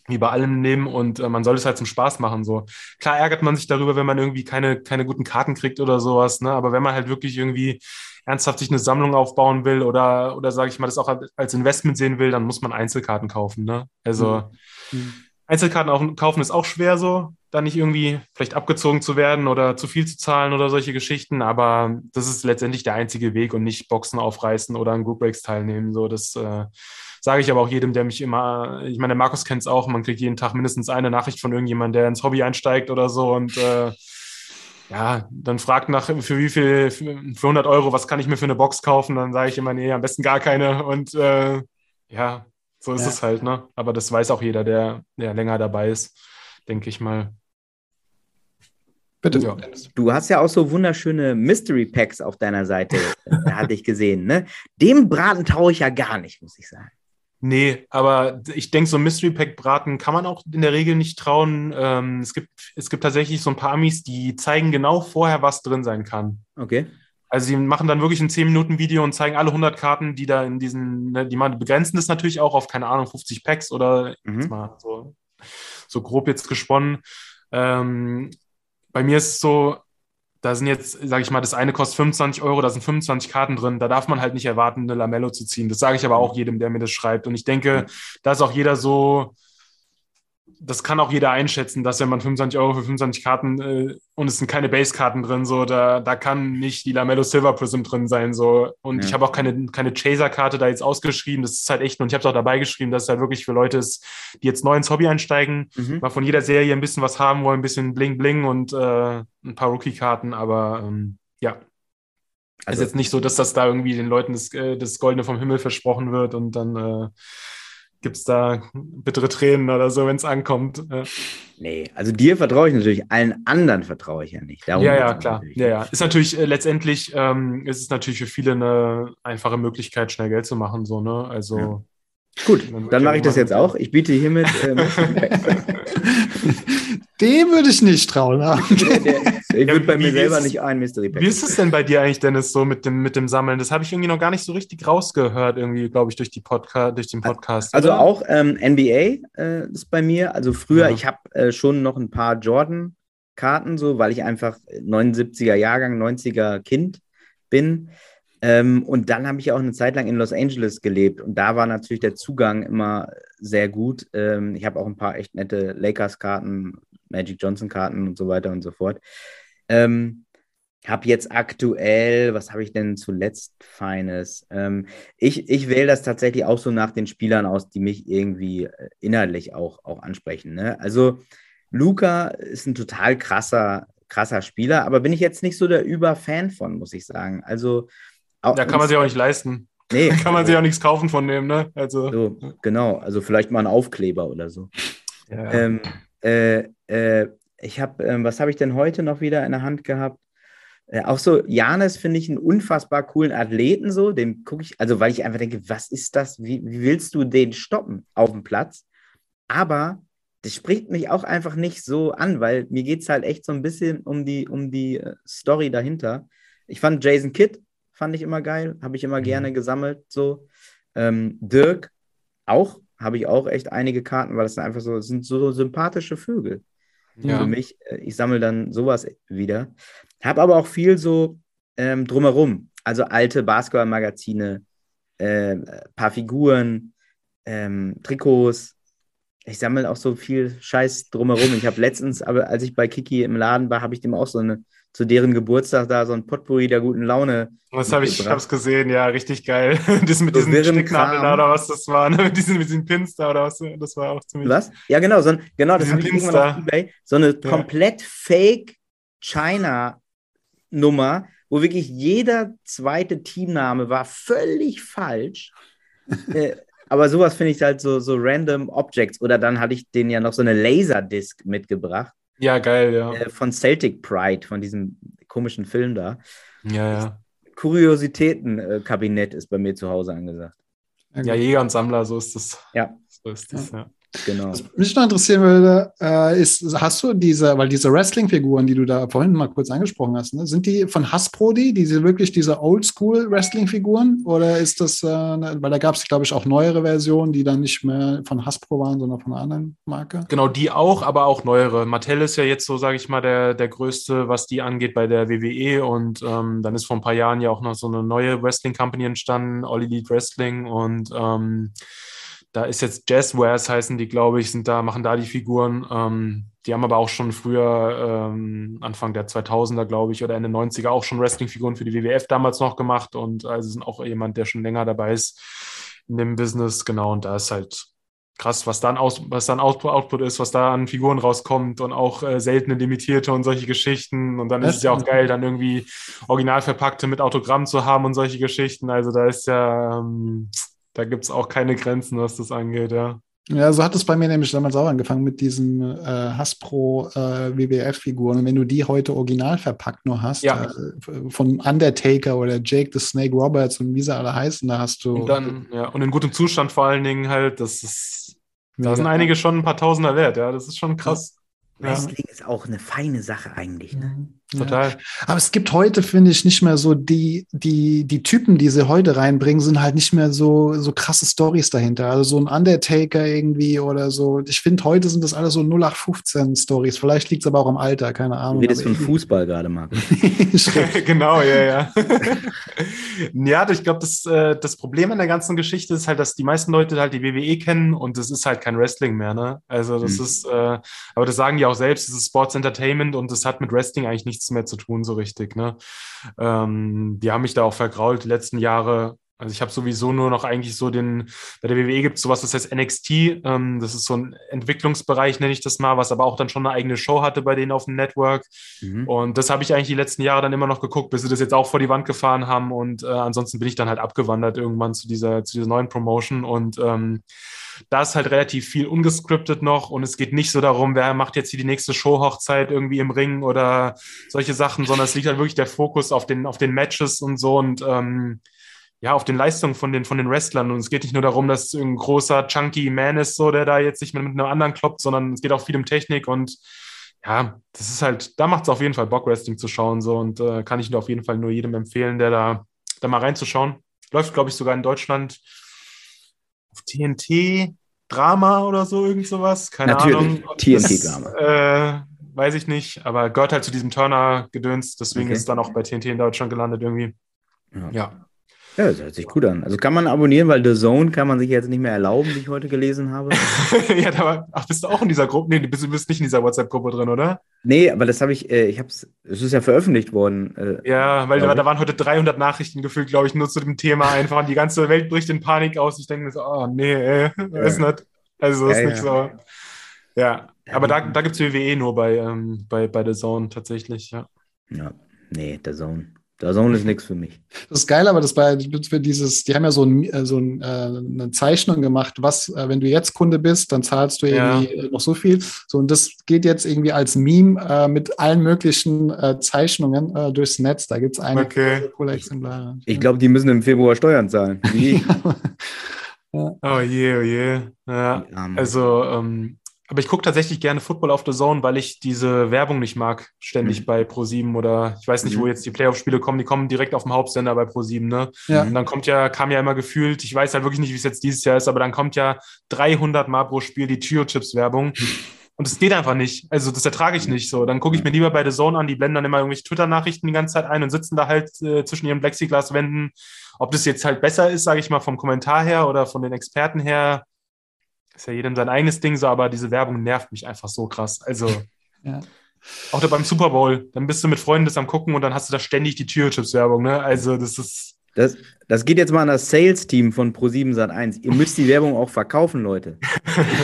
wie bei allem Leben, und äh, man soll es halt zum Spaß machen. So klar ärgert man sich darüber, wenn man irgendwie keine, keine guten Karten kriegt oder sowas, ne? Aber wenn man halt wirklich irgendwie ernsthaft sich eine Sammlung aufbauen will oder, oder sage ich mal, das auch als Investment sehen will, dann muss man Einzelkarten kaufen. Ne? Also mhm. Einzelkarten kaufen ist auch schwer so, da nicht irgendwie vielleicht abgezogen zu werden oder zu viel zu zahlen oder solche Geschichten, aber das ist letztendlich der einzige Weg und nicht Boxen aufreißen oder an Group Breaks teilnehmen. So, das äh, sage ich aber auch jedem, der mich immer, ich meine, Markus kennt es auch, man kriegt jeden Tag mindestens eine Nachricht von irgendjemandem, der ins Hobby einsteigt oder so und äh, ja, dann fragt nach, für wie viel, für 100 Euro, was kann ich mir für eine Box kaufen? Dann sage ich immer, nee, am besten gar keine und äh, ja, so ist ja. es halt, ne? Aber das weiß auch jeder, der, der länger dabei ist, denke ich mal. Bitte. Ja. Du hast ja auch so wunderschöne Mystery Packs auf deiner Seite, da hatte ich gesehen, ne? Dem Braten traue ich ja gar nicht, muss ich sagen. Nee, aber ich denke, so Mystery Pack Braten kann man auch in der Regel nicht trauen. Ähm, es, gibt, es gibt tatsächlich so ein paar Amis, die zeigen genau vorher, was drin sein kann. Okay. Also sie machen dann wirklich ein 10-Minuten-Video und zeigen alle 100 Karten, die da in diesen, ne, die man begrenzen das natürlich auch auf, keine Ahnung, 50 Packs oder mhm. mal so, so grob jetzt gesponnen. Ähm, bei mir ist es so, da sind jetzt, sage ich mal, das eine kostet 25 Euro, da sind 25 Karten drin. Da darf man halt nicht erwarten, eine Lamello zu ziehen. Das sage ich aber auch jedem, der mir das schreibt. Und ich denke, da ist auch jeder so, das kann auch jeder einschätzen, dass wenn man 25 Euro für 25 Karten äh, und es sind keine Base-Karten drin, so, da, da kann nicht die Lamello Silver Prism drin sein. So. Und ja. ich habe auch keine, keine Chaser-Karte da jetzt ausgeschrieben. Das ist halt echt, und ich habe es auch dabei geschrieben, dass es halt wirklich für Leute ist, die jetzt neu ins Hobby einsteigen, mhm. mal von jeder Serie ein bisschen was haben wollen, ein bisschen Bling-Bling und äh, ein paar Rookie-Karten, aber ähm, ja. Also, ist jetzt nicht so, dass das da irgendwie den Leuten das, äh, das Goldene vom Himmel versprochen wird und dann äh, gibt es da bittere Tränen oder so, wenn es ankommt. Ja. Nee, also dir vertraue ich natürlich, allen anderen vertraue ich ja nicht. Darum ja, ja, klar. Ja, ja. Ist natürlich äh, letztendlich, ähm, ist es natürlich für viele eine einfache Möglichkeit, schnell Geld zu machen. So, ne? Also. Ja. Gut, dann, dann mache ich das jetzt auch. Ich biete hiermit. Ähm, Dem würde ich nicht trauen. ich würde bei mir selber nicht ein Mystery Pack. Wie ist es denn bei dir eigentlich, Dennis, so mit dem, mit dem Sammeln? Das habe ich irgendwie noch gar nicht so richtig rausgehört, irgendwie, glaube ich, durch, die Podca durch den Podcast. Also oder? auch ähm, NBA äh, ist bei mir. Also früher, ja. ich habe äh, schon noch ein paar Jordan-Karten, so, weil ich einfach 79er Jahrgang, 90er Kind bin. Ähm, und dann habe ich auch eine Zeit lang in Los Angeles gelebt und da war natürlich der Zugang immer sehr gut. Ähm, ich habe auch ein paar echt nette Lakers-Karten, Magic Johnson-Karten und so weiter und so fort. Ähm, habe jetzt aktuell, was habe ich denn zuletzt Feines? Ähm, ich, ich wähle das tatsächlich auch so nach den Spielern aus, die mich irgendwie äh, inhaltlich auch, auch ansprechen. Ne? Also Luca ist ein total krasser, krasser Spieler, aber bin ich jetzt nicht so der Überfan von, muss ich sagen. Also auch, da kann man sich auch nicht leisten. Nee. Da kann man sich auch nichts kaufen von dem, ne? Also. So, genau, also vielleicht mal einen Aufkleber oder so. Ja. Ähm, äh, äh, ich habe, äh, was habe ich denn heute noch wieder in der Hand gehabt? Äh, auch so, Janis finde ich einen unfassbar coolen Athleten, so, dem gucke ich, also weil ich einfach denke, was ist das? Wie, wie willst du den stoppen auf dem Platz? Aber das spricht mich auch einfach nicht so an, weil mir geht es halt echt so ein bisschen um die, um die äh, Story dahinter. Ich fand Jason Kidd fand ich immer geil, habe ich immer mhm. gerne gesammelt. So. Ähm, Dirk auch, habe ich auch echt einige Karten, weil das sind einfach so, sind so sympathische Vögel. Ja. Für mich, äh, ich sammle dann sowas wieder. Habe aber auch viel so ähm, drumherum. Also alte Basketballmagazine, äh, paar Figuren, ähm, Trikots. Ich sammle auch so viel Scheiß drumherum. Ich habe letztens, aber als ich bei Kiki im Laden war, habe ich dem auch so eine zu deren Geburtstag da so ein Potpourri der guten Laune. Das habe ich, ich hab's gesehen, ja, richtig geil. Das mit So diesen Kram. oder was das war, ne? mit, diesen, mit diesen Pins da oder was, das war auch ziemlich. Was? Ja, genau, so ein, genau, das habe ich irgendwann Pinster. auf Ebay. So eine komplett fake China-Nummer, wo wirklich jeder zweite Teamname war völlig falsch. äh, aber sowas finde ich halt so, so random Objects. Oder dann hatte ich denen ja noch so eine Laserdisc mitgebracht Ja, geil, ja. äh, von Celtic Pride, von diesem komischen Film da. Ja, ja. Kuriositäten-Kabinett ist bei mir zu Hause angesagt. Ja, Jäger und Sammler, so ist das. Ja. So ist das, ja. Genau. Was mich noch interessieren würde, äh, ist, hast du diese, weil diese Wrestling-Figuren, die du da vorhin mal kurz angesprochen hast, ne, sind die von Hasbro die, diese wirklich diese Oldschool-Wrestling-Figuren? Oder ist das, äh, ne, weil da gab es, glaube ich, auch neuere Versionen, die dann nicht mehr von Hasbro waren, sondern von einer anderen Marke? Genau, die auch, aber auch neuere. Mattel ist ja jetzt so, sage ich mal, der, der größte, was die angeht bei der WWE. Und ähm, dann ist vor ein paar Jahren ja auch noch so eine neue Wrestling-Company entstanden, All Elite Wrestling. Und ähm, da ist jetzt Jazzwares heißen die, glaube ich, sind da, machen da die Figuren. Ähm, die haben aber auch schon früher, ähm, Anfang der 2000er, glaube ich, oder Ende 90er auch schon Wrestling-Figuren für die WWF damals noch gemacht. Und also sind auch jemand, der schon länger dabei ist in dem Business. Genau, und da ist halt krass, was dann aus, was dann Output, Output ist, was da an Figuren rauskommt und auch äh, seltene limitierte und solche Geschichten. Und dann Das ist es ja auch geil, dann irgendwie original verpackte mit Autogramm zu haben und solche Geschichten. Also da ist ja, ähm, da gibt es auch keine Grenzen, was das angeht, ja. Ja, so hat es bei mir nämlich damals auch angefangen mit diesen äh, Hasbro äh, WWF-Figuren. Und wenn du die heute original verpackt nur hast, Ja. äh, von Undertaker oder Jake the Snake Roberts und wie sie alle heißen, da hast du. Und dann, ja, und in gutem Zustand vor allen Dingen halt, das ist, da Mega. sind einige schon ein paar Tausender wert, ja. Das ist schon krass. Ja, Wrestling ist auch eine feine Sache eigentlich. Ne? Ja. total. Aber es gibt heute, finde ich, nicht mehr so die, die, die Typen, die sie heute reinbringen, sind halt nicht mehr so, so krasse Stories dahinter. Also so ein Undertaker irgendwie oder so. Ich finde, heute sind das alles so 0815 Stories. Vielleicht liegt es aber auch am Alter, keine Ahnung. redest von aber Fußball gerade, irgendwie- genau, ja, ja. ja, ich glaube, das, äh, das Problem an der ganzen Geschichte ist halt, dass die meisten Leute halt die WWE kennen und das ist halt kein Wrestling mehr, ne? Also das Mhm. ist, äh, aber das sagen die auch selbst, das ist Sports Entertainment und das hat mit Wrestling eigentlich nichts mehr zu tun, so richtig, ne? Ähm, die haben mich da auch vergrault die letzten Jahre. Also ich habe sowieso nur noch eigentlich so den, bei der WWE gibt es sowas, das heißt NXT, ähm, das ist so ein Entwicklungsbereich, nenne ich das mal, was aber auch dann schon eine eigene Show hatte bei denen auf dem Network. Mhm. Und das habe ich eigentlich die letzten Jahre dann immer noch geguckt, bis sie das jetzt auch vor die Wand gefahren haben. Und äh, ansonsten bin ich dann halt abgewandert irgendwann zu dieser, zu dieser neuen Promotion. Und ähm, da ist halt relativ viel ungescriptet noch und es geht nicht so darum, wer macht jetzt hier die nächste Showhochzeit irgendwie im Ring oder solche Sachen, sondern es liegt halt wirklich der Fokus auf den, auf den Matches und so und ähm, ja, auf den Leistungen von den, von den Wrestlern. Und es geht nicht nur darum, dass es ein großer, chunky Man ist, so, der da jetzt nicht mehr mit einem anderen kloppt, sondern es geht auch viel um Technik und ja, das ist halt, da macht es auf jeden Fall Bock, Wrestling zu schauen. So, und äh, kann ich nur auf jeden Fall nur jedem empfehlen, der da, da mal reinzuschauen. Läuft, glaube ich, sogar in Deutschland auf TNT Drama oder so, irgend sowas. Keine Natürlich, Ahnung. TNT Drama. Äh, weiß ich nicht, aber gehört halt zu diesem Turner-Gedöns, deswegen Okay. ist es dann auch bei TNT in Deutschland gelandet irgendwie. Ja. Ja. Ja, das hört sich gut an. Also kann man abonnieren, weil The Zone kann man sich jetzt nicht mehr erlauben, wie ich heute gelesen habe. ja, da ach, bist du auch in dieser Gruppe? Nee, du bist, du bist nicht in dieser WhatsApp-Gruppe drin, oder? Nee, aber das habe ich, äh, ich habe es, es ist ja veröffentlicht worden. Äh, Ja, weil da, da waren heute 300 Nachrichten gefühlt, glaube ich, nur zu dem Thema einfach. Und die ganze Welt bricht in Panik aus. Ich denke mir so, oh nee, ey, weiß nicht. Also ist Ja, nicht ja. so. Ja, Ja, aber da, da gibt es WWE nur bei, ähm, bei, bei The Zone tatsächlich, ja. ja, nee, The Zone. The Zone ist nichts für mich. Das ist geil, aber das bei für dieses, die haben ja so, ein, äh, so ein, äh, eine Zeichnung gemacht, was, äh, wenn du jetzt Kunde bist, dann zahlst du Ja. irgendwie äh, noch so viel. So, und das geht jetzt irgendwie als Meme äh, mit allen möglichen äh, Zeichnungen äh, durchs Netz. Da gibt es einige Okay. coole Exemplare. Ich glaube, die müssen im Februar Steuern zahlen. Wie ich. Oh je, oh je. Ja. Die Armen. Also, ähm, aber ich gucke tatsächlich gerne Football auf The Zone, weil ich diese Werbung nicht mag, ständig Mhm. bei Pro7 oder ich weiß nicht, wo Mhm. jetzt die Playoff-Spiele kommen, die kommen direkt auf dem Hauptsender bei Pro7, ne? Ja. Und dann kommt ja, kam ja immer gefühlt, ich weiß halt wirklich nicht, wie es jetzt dieses Jahr ist, aber dann kommt ja 300 Mal pro Spiel die Chio-Chips-Werbung. Und es geht einfach nicht. Also das ertrage ich nicht so. Dann gucke ich mir lieber bei The Zone an, die blenden dann immer irgendwelche Twitter-Nachrichten die ganze Zeit ein und sitzen da halt äh, zwischen ihren Plexiglaswänden. Ob das jetzt halt besser ist, sage ich mal, vom Kommentar her oder von den Experten her, ist ja jedem sein eigenes Ding so, aber diese Werbung nervt mich einfach so krass. Also, Ja. Auch da beim Super Bowl, dann bist du mit Freunden das am gucken und dann hast du da ständig die Cheerios-Werbung, ne? Also das ist. Das, das geht jetzt mal an das Sales-Team von Pro7 Sat1. Ihr müsst die Werbung auch verkaufen, Leute.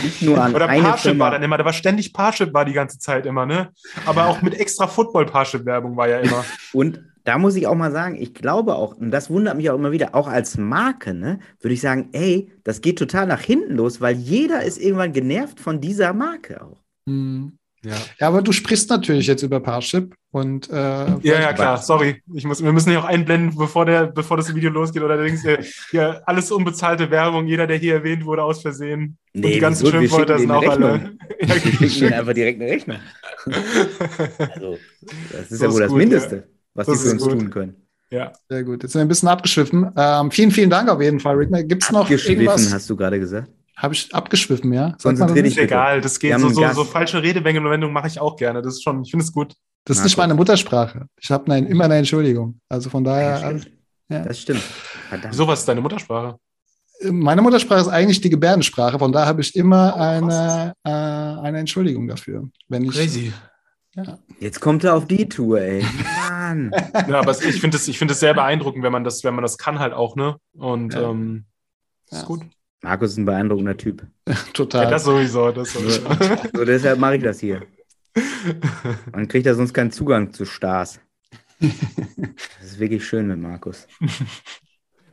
Nicht nur an Oder eine Parship Firma. war dann immer, da war ständig Parship war die ganze Zeit immer, ne? Aber auch mit extra Football-Parship-Werbung war ja immer. Und da muss ich auch mal sagen, ich glaube auch, und das wundert mich auch immer wieder, auch als Marke, ne, würde ich sagen, ey, das geht total nach hinten los, weil jeder ist irgendwann genervt von dieser Marke auch. Hm. Ja. Ja, aber du sprichst natürlich jetzt über Parship und äh, Ja, ja, klar, sorry. Ich muss, wir müssen ja auch einblenden, bevor, der, bevor das Video losgeht. Oder denkst du, ja, alles unbezahlte Werbung, jeder, der hier erwähnt wurde, aus Versehen. und Nee, die ganzen? Wir Schimpfwörter schicken sind denen auch eine alle. Ja, Wir schicken ihnen einfach direkt eine Rechnung. Also, das ist So ja wohl ist das gut, Mindeste, was Das die für uns gut. tun können. ja. Sehr gut. Jetzt sind wir ein bisschen abgeschwiffen. Ähm, vielen, vielen Dank auf jeden Fall, Rick. Gibt es noch irgendwas? hast du gerade gesagt. Habe ich abgeschwiffen, ja? Sagt man das Konzentrier nicht? dich egal, das geht. So, so, so falsche Redewendungen mache ich auch gerne. Das ist schon, ich finde es gut. Das ist nicht Marco. meine Muttersprache. Ich habe immer eine Entschuldigung. Also von daher, Ja, alles, stimmt. ja. Das stimmt. Verdammt. Wieso, was ist deine Muttersprache? meine Muttersprache ist eigentlich die Gebärdensprache. Von daher habe ich immer Oh, eine, äh, eine Entschuldigung dafür. Wenn ich, Crazy. Ja. Jetzt kommt er auf die Tour, ey. Mann. Ja, aber es- ich finde es find sehr beeindruckend, wenn man das, wenn man das kann halt auch, ne? Und Ja. ähm, ist Ja. gut. Markus ist ein beeindruckender Typ. Total. Ja, das sowieso. Das sowieso. So, deshalb mache ich das hier. Man kriegt ja sonst keinen Zugang zu Stars. Das ist wirklich schön mit Markus.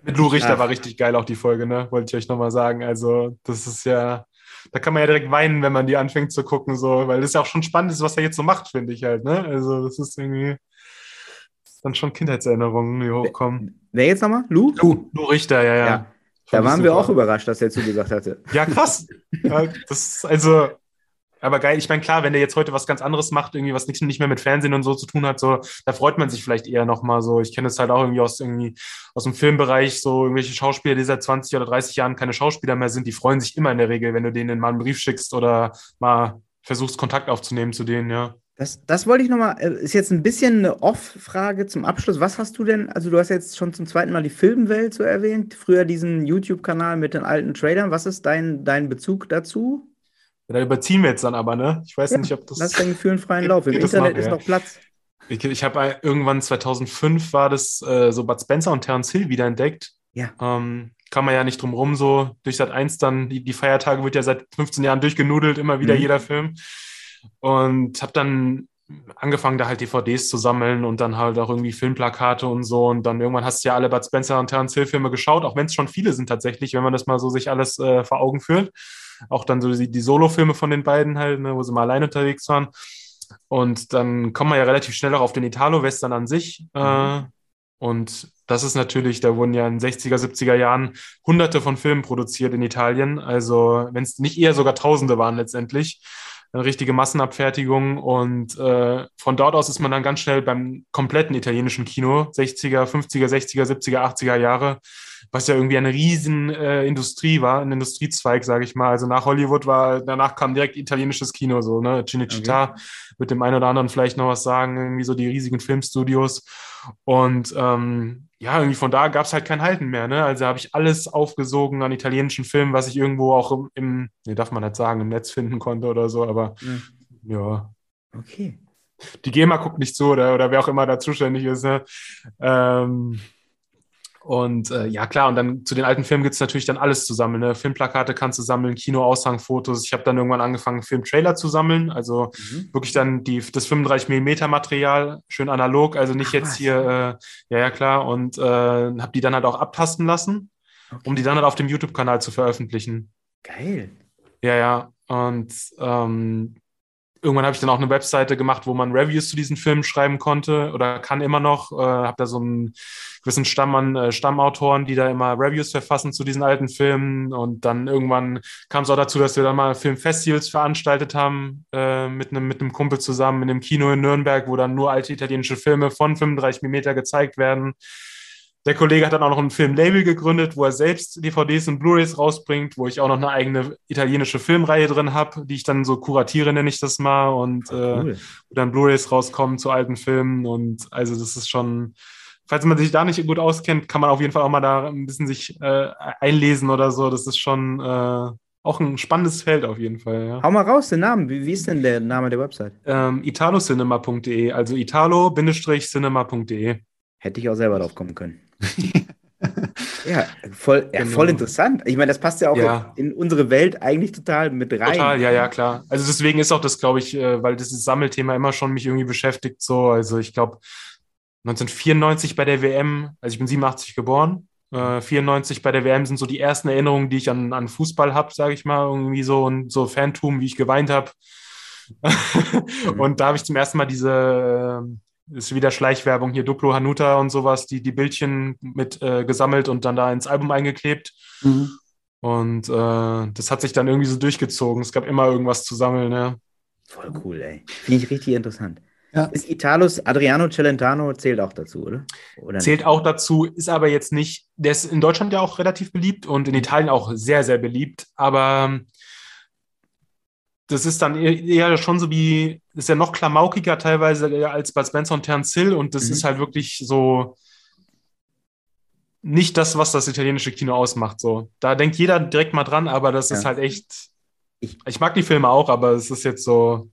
Mit Lou Richter Ach. war richtig geil auch die Folge, ne? Wollte ich euch nochmal sagen. Also, das ist ja, da kann man ja direkt weinen, wenn man die anfängt zu gucken, so, weil das ja auch schon spannend ist, was er jetzt so macht, finde ich halt, ne? Also, das ist irgendwie dann schon Kindheitserinnerungen, die hochkommen. Wer jetzt nochmal? Lu? Du, Lou Richter, ja, ja. Ja. Da waren wir auch überrascht, dass er zugesagt hatte. Ja, krass. ja, das ist also, aber geil. Ich meine, klar, wenn der jetzt heute was ganz anderes macht, irgendwie was nicht, nicht mehr mit Fernsehen und so zu tun hat, so, da freut man sich vielleicht eher nochmal so. Ich kenne es halt auch irgendwie aus irgendwie aus dem Filmbereich, so irgendwelche Schauspieler, die seit 20 oder 30 Jahren keine Schauspieler mehr sind, die freuen sich immer in der Regel, wenn du denen mal einen Brief schickst oder mal versuchst, Kontakt aufzunehmen zu denen, ja. Das, das wollte ich nochmal, ist jetzt ein bisschen eine Off-Frage zum Abschluss. Was hast du denn, also du hast jetzt schon zum zweiten Mal die Filmwelt so erwähnt, früher diesen YouTube-Kanal mit den alten Trailern. Was ist dein, dein Bezug dazu? Da überziehen wir jetzt dann aber, ne? Ich weiß Ja, nicht, ob das. Lass deinen Gefühlen freien Lauf. Im Internet machen, ist ja. noch Platz. Ich, ich habe irgendwann 2005 war das äh, so Bud Spencer und Terence Hill wiederentdeckt. Ja. Ähm, kann man ja nicht drum rum so. Durch Sat 1 dann, die, die Feiertage wird ja seit 15 Jahren durchgenudelt, immer wieder Mhm. jeder Film. Und habe dann angefangen, da halt DVDs zu sammeln und dann halt auch irgendwie Filmplakate und so. Und dann irgendwann hast du ja alle Bud Spencer und Terence Hill Filme geschaut, auch wenn es schon viele sind tatsächlich, wenn man das mal so sich alles äh, vor Augen führt. Auch dann so die, die Solo-Filme von den beiden halt, ne, wo sie mal allein unterwegs waren. Und dann kommt man ja relativ schnell auch auf den Italo-Western an sich. Äh, und das ist natürlich, da wurden ja in den 60er, 70er Jahren hunderte von Filmen produziert in Italien. Also, wenn es nicht eher sogar Tausende waren letztendlich. Eine richtige Massenabfertigung. Und äh, von dort aus ist man dann ganz schnell beim kompletten italienischen Kino, 60er, 50er, 60er, 70er, 80er Jahre, was ja irgendwie eine riesen äh, Industrie war, ein Industriezweig, sage ich mal. Also nach Hollywood war, danach kam direkt italienisches Kino, so, ne? Cinecittà, mit dem einen oder anderen vielleicht noch was sagen, irgendwie so die riesigen Filmstudios. Und ähm, ja, irgendwie von da gab es halt kein Halten mehr. Ne? Also habe ich alles aufgesogen an italienischen Filmen, was ich irgendwo auch im, im nee, darf man nicht sagen, im Netz finden konnte oder so, aber Ja. ja. Okay. Die GEMA guckt nicht zu oder, oder wer auch immer da zuständig ist. Ne? Ähm, und äh, ja, klar, und dann zu den alten Filmen gibt es natürlich dann alles zu sammeln. Ne? Filmplakate kannst du sammeln, Kinoaushangfotos. Ich habe dann irgendwann angefangen, Filmtrailer zu sammeln. Also Mhm. wirklich dann die, das 35 mm Material, schön analog, also nicht Ach, jetzt was. hier, äh, ja, ja, klar, und äh, habe die dann halt auch abtasten lassen, Okay. um die dann halt auf dem YouTube-Kanal zu veröffentlichen. Geil. Ja, ja, und ähm, irgendwann habe ich dann auch eine Webseite gemacht, wo man Reviews zu diesen Filmen schreiben konnte oder kann immer noch. Äh, habe da so einen gewissen Stamm an äh, Stammautoren, die da immer Reviews verfassen zu diesen alten Filmen. Und dann irgendwann kam es auch dazu, dass wir dann mal Filmfestivals veranstaltet haben äh, mit einem mit einem Kumpel zusammen in einem Kino in Nürnberg, wo dann nur alte italienische Filme von 35 mm gezeigt werden. Der Kollege hat dann auch noch ein Filmlabel gegründet, wo er selbst DVDs und Blu-rays rausbringt, wo ich auch noch eine eigene italienische Filmreihe drin habe, die ich dann so kuratiere, nenne ich das mal, und äh, Cool. wo dann Blu-rays rauskommen zu alten Filmen. Und also das ist schon, falls man sich da nicht gut auskennt, kann man auf jeden Fall auch mal da ein bisschen sich äh, einlesen oder so. Das ist schon äh, auch ein spannendes Feld auf jeden Fall. Ja. Hau mal raus, den Namen. Wie, wie ist denn der Name der Website? Ähm, italocinema.de, also italo-cinema.de. Hätte ich auch selber drauf kommen können. ja, voll, ja, Genau. voll interessant. Ich meine, das passt ja auch Ja. in unsere Welt eigentlich total mit rein. Total, ja, ja, klar. Also deswegen ist auch das, glaube ich, äh, weil dieses Sammelthema immer schon mich irgendwie beschäftigt. So, also ich glaube 1994 bei der WM, also ich bin 87 geboren. Äh, 94 bei der WM sind so die ersten Erinnerungen, die ich an, an Fußball habe, sage ich mal, irgendwie so und so Phantom, wie ich geweint habe. und da habe ich zum ersten Mal diese, äh, ist wieder Schleichwerbung hier, Duplo Hanuta und sowas, die, die Bildchen mit äh, gesammelt und dann da ins Album eingeklebt. Mhm. Und äh, das hat sich dann irgendwie so durchgezogen. Es gab immer irgendwas zu sammeln, ja. Voll cool, ey. Finde ich richtig interessant. Ja. Ist Italus Adriano Celentano zählt auch dazu, oder? oder Zählt auch dazu, ist aber jetzt nicht, der ist in Deutschland ja auch relativ beliebt und in Italien auch sehr, sehr beliebt, aber das ist dann eher- schon so wie, ist ja noch klamaukiger teilweise äh, als Bud Spencer und Terence Hill und das Mhm. ist halt wirklich so nicht das, was das italienische Kino ausmacht. So. Da denkt jeder direkt mal dran, aber das ist Ja. halt echt, Ich- ich mag die Filme auch, aber es ist jetzt so,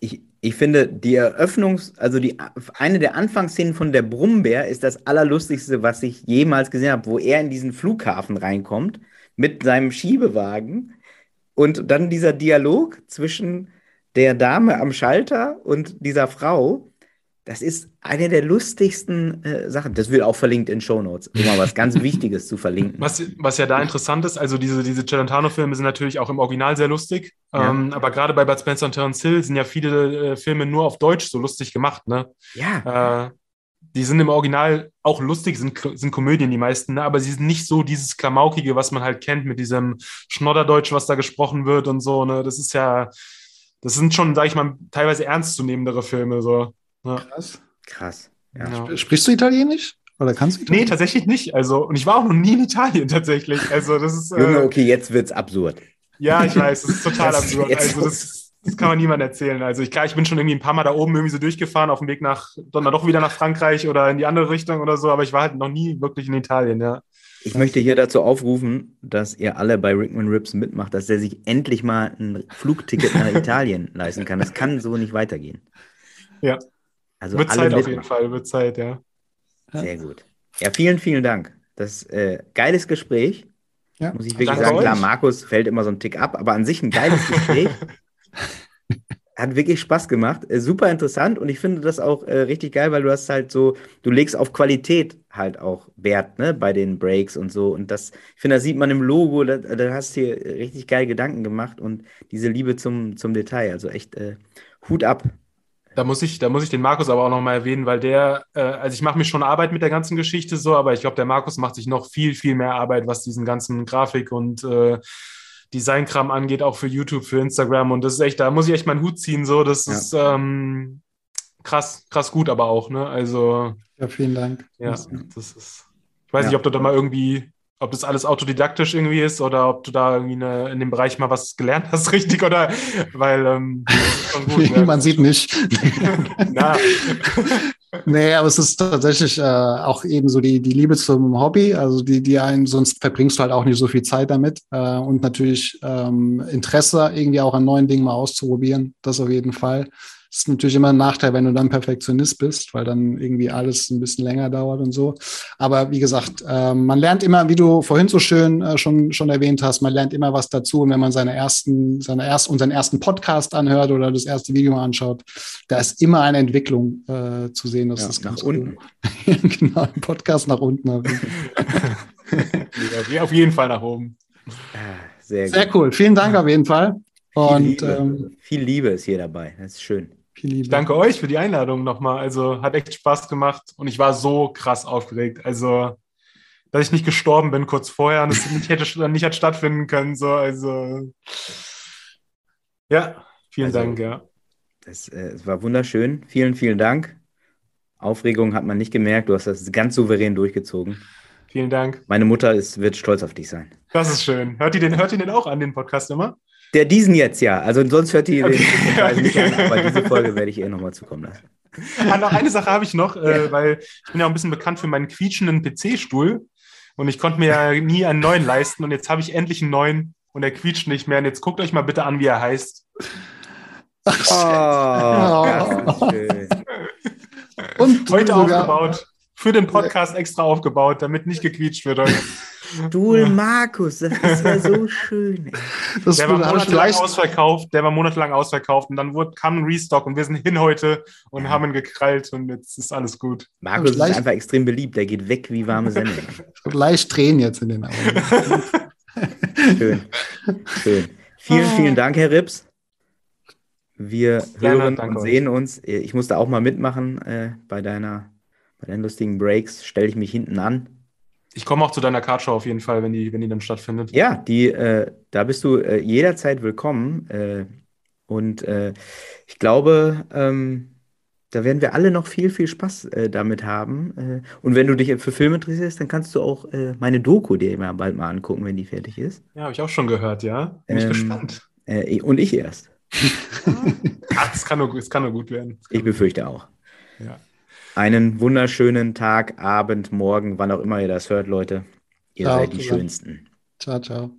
Ich, ich finde, die Eröffnungs-, also die, eine der Anfangsszenen von der Brummbär ist das Allerlustigste, was ich jemals gesehen habe, wo er in diesen Flughafen reinkommt mit seinem Schiebewagen und dann dieser Dialog zwischen der Dame am Schalter und dieser Frau. Das ist eine der lustigsten äh, Sachen. Das wird auch verlinkt in Shownotes, um mal was ganz Wichtiges zu verlinken. Was, was ja da interessant ist, also diese, diese Celentano-Filme sind natürlich auch im Original sehr lustig, Ja. ähm, aber gerade bei Bud Spencer und Terence Hill sind ja viele äh, Filme nur auf Deutsch so lustig gemacht, ne? Ja, Äh, die sind im Original auch lustig, sind, sind Komödien die meisten, ne? aber sie sind nicht so dieses Klamaukige, was man halt kennt mit diesem Schnodderdeutsch, was da gesprochen wird und so, ne? Das ist ja, das sind schon, sag ich mal, teilweise ernstzunehmendere Filme, so. Ja. Krass. krass. Ja. Ja. Sprichst du Italienisch? Oder kannst du Nee, Italienisch? tatsächlich nicht. Also, und ich war auch noch nie in Italien tatsächlich. Also, das ist. Junge, Äh, okay, jetzt wird's absurd. Ja, ich weiß, das ist total Das- absurd. Also das, das kann man niemandem erzählen. Also ich, klar, ich bin schon irgendwie ein paar Mal da oben irgendwie so durchgefahren, auf dem Weg nach, dann doch wieder nach Frankreich oder in die andere Richtung oder so, aber ich war halt noch nie wirklich in Italien, ja. Ich möchte hier dazu aufrufen, dass ihr alle bei Rickman Rips mitmacht, dass er sich endlich mal ein Flugticket nach Italien leisten kann. Das kann so nicht weitergehen. Ja. Also wird Zeit auf jeden mitmachen. Fall, wird Zeit, ja. Sehr gut. Ja, vielen, vielen Dank. Das äh, geiles Gespräch. Ja. Muss ich wirklich Danke sagen. euch. Klar, Markus fällt immer so ein Tick ab, aber an sich ein geiles Gespräch. Hat wirklich Spaß gemacht. Äh, super interessant und ich finde das auch äh, richtig geil, weil du hast halt so, du legst auf Qualität halt auch Wert, ne, bei den Breaks und so. Und das, ich finde, das sieht man im Logo, da, da hast du hier richtig geil Gedanken gemacht und diese Liebe zum, zum Detail. Also echt äh, Hut ab. Da muss ich, da muss ich den Markus aber auch nochmal erwähnen, weil der, äh, also ich mache mir schon Arbeit mit der ganzen Geschichte so, aber ich glaube, der Markus macht sich noch viel, viel mehr Arbeit, was diesen ganzen Grafik und äh, Designkram angeht, auch für YouTube, für Instagram. Und das ist echt, da muss ich echt meinen Hut ziehen. So, das Ja. ist ähm, krass, krass gut, aber auch, ne? Also, Ja, vielen Dank. ja, das ist. Ich weiß Ja. nicht, ob du da mal irgendwie, ob das alles autodidaktisch irgendwie ist oder ob du da irgendwie eine, in dem Bereich mal was gelernt hast, richtig, oder weil ähm, das ist schon gut. Man sieht nicht. Na, Nee, aber es ist tatsächlich äh, auch eben so die, die Liebe zum Hobby, also die, die einen, sonst verbringst du halt auch nicht so viel Zeit damit. Äh, und natürlich ähm, Interesse irgendwie auch an neuen Dingen mal auszuprobieren, das auf jeden Fall. Das ist natürlich immer ein Nachteil, wenn du dann Perfektionist bist, weil dann irgendwie alles ein bisschen länger dauert und so. Aber wie gesagt, äh, man lernt immer, wie du vorhin so schön äh, schon, schon erwähnt hast, man lernt immer was dazu. Und wenn man seine ersten, seine ersten, unseren ersten Podcast anhört oder das erste Video mal anschaut, da ist immer eine Entwicklung äh, zu sehen. Das Ja, ist nach ganz unten. Cool. genau, ein Podcast nach unten. auf jeden Fall. Ja, auf jeden Fall nach oben. Ah, Sehr, Sehr cool. Vielen Dank auf jeden Fall. Viel Und Liebe. ähm, Viel Liebe ist hier dabei. Das ist schön. Ich danke euch für die Einladung nochmal. Also hat echt Spaß gemacht und ich war so krass aufgeregt. Also, dass ich nicht gestorben bin kurz vorher und es nicht hätte nicht hat stattfinden können. So, also ja, vielen Also- Dank, ja. Das, äh, es war wunderschön. Vielen, vielen Dank. Aufregung hat man nicht gemerkt. Du hast das ganz souverän durchgezogen. Vielen Dank. Meine Mutter ist, wird stolz auf dich sein. Das ist schön. Hört ihr den, hört ihr den auch an, den Podcast immer? Der diesen jetzt ja. Also sonst hört ihr Okay. den Weise nicht an, aber diese Folge werde ich ihr nochmal zukommen lassen. Ah, noch eine Sache habe ich noch, äh, weil ich bin ja auch ein bisschen bekannt für meinen quietschenden PC-Stuhl. und ich konnte mir ja nie einen neuen leisten und jetzt habe ich endlich einen neuen und er quietscht nicht mehr. Und jetzt guckt euch mal bitte an, wie er heißt. Oh, das ist schön. Und Heute sogar- aufgebaut. Für den Podcast extra aufgebaut, damit nicht gequietscht wird. Stuhl Markus, das ist ja so schön. Das Der war monatelang ausverkauft, der war monatelang ausverkauft und dann wurde, kam ein Restock und wir sind hin heute und haben ihn gekrallt und jetzt ist alles gut. Markus ist Leicht- einfach extrem beliebt, der geht weg wie warme Semmel. leicht Tränen jetzt in den Augen. Schön. Schön. Vielen, vielen Dank, Herr Rips. Wir Gerne, hören und euch. sehen uns. Ich musste auch mal mitmachen äh, bei, deiner, bei deinen lustigen Breaks. Stelle ich mich hinten an. Ich komme auch zu deiner Kartshow auf jeden Fall, wenn die, wenn die dann stattfindet. Ja, die, äh, da bist du äh, jederzeit willkommen. Äh, und äh, ich glaube, ähm, da werden wir alle noch viel, viel Spaß äh, damit haben. Äh, und wenn du dich für Filme interessierst, dann kannst du auch meine Doku dir mal bald mal angucken, wenn die fertig ist. Ja, habe ich auch schon gehört, ja. Bin ich Ähm, gespannt. Äh, und ich erst. Es kann, nur, es kann nur gut werden. Ich befürchte auch. Ja. Einen wunderschönen Tag, Abend, Morgen, wann auch immer ihr das hört, Leute. Ihr Ciao seid die zusammen. Schönsten. Ciao, ciao.